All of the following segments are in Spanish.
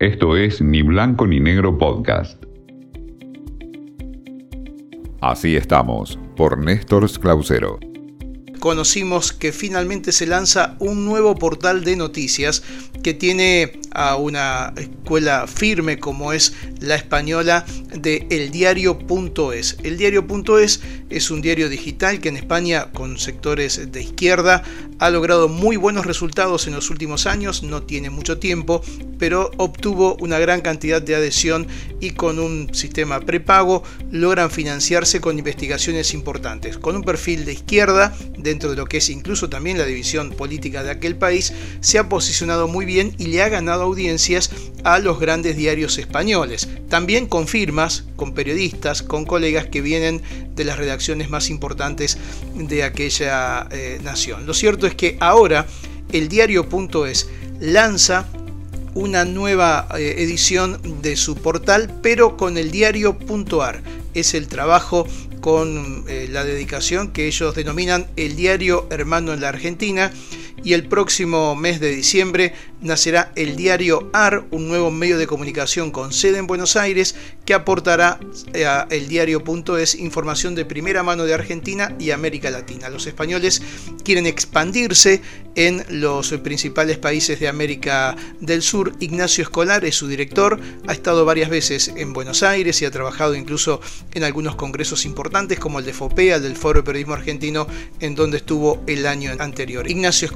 Esto es Ni Blanco ni Negro Podcast. Así estamos, por Néstor Clausero conocimos que finalmente se lanza un nuevo portal de noticias que tiene a una escuela firme como es la española de eldiario.es. Eldiario.es es un diario digital que en España con sectores de izquierda ha logrado muy buenos resultados en los últimos años, no tiene mucho tiempo, pero obtuvo una gran cantidad de adhesión y con un sistema prepago logran financiarse con investigaciones importantes. Con un perfil de izquierda, dentro de lo que es incluso también la división política de aquel país, se ha posicionado muy bien y le ha ganado audiencias a los grandes diarios españoles. También con firmas, con periodistas, con colegas que vienen de las redacciones más importantes de aquella eh, nación. Lo cierto es que ahora el diario.es lanza una nueva eh, edición de su portal, pero con el diario.ar. Es el trabajo con eh, la dedicación que ellos denominan el diario hermano en la Argentina y el próximo mes de diciembre nacerá el diario AR, un nuevo medio de comunicación con sede en Buenos Aires que aportará eh, a el diario.es información de primera mano de Argentina y América Latina. Los españoles quieren expandirse en los principales países de América del Sur. Ignacio Escolar es su director, ha estado varias veces en Buenos Aires y ha trabajado incluso en algunos congresos importantes como el de FOPEA, el del Foro de Periodismo Argentino, en donde estuvo el año anterior. Ignacio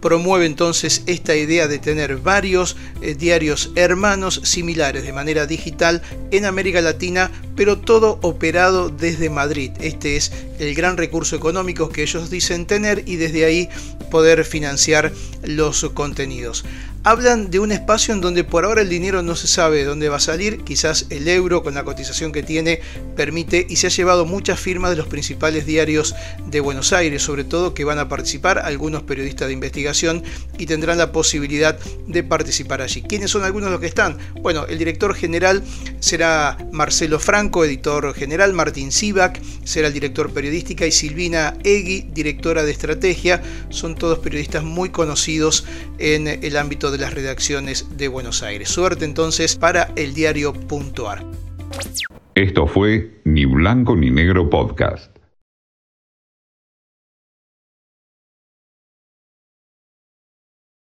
Promueve entonces esta idea de tener varios eh, diarios hermanos similares de manera digital en América Latina, pero todo operado desde Madrid. Este es el gran recurso económico que ellos dicen tener y desde ahí poder financiar los contenidos hablan de un espacio en donde por ahora el dinero no se sabe de dónde va a salir, quizás el euro con la cotización que tiene permite y se ha llevado muchas firmas de los principales diarios de Buenos Aires, sobre todo que van a participar algunos periodistas de investigación y tendrán la posibilidad de participar allí. ¿Quiénes son algunos de los que están? Bueno, el director general será Marcelo Franco, editor general, Martín Sivak será el director periodística y Silvina Egui, directora de estrategia. Son todos periodistas muy conocidos en el ámbito de las redacciones de Buenos Aires. Suerte entonces para el diario.ar. Esto fue Ni Blanco ni Negro Podcast.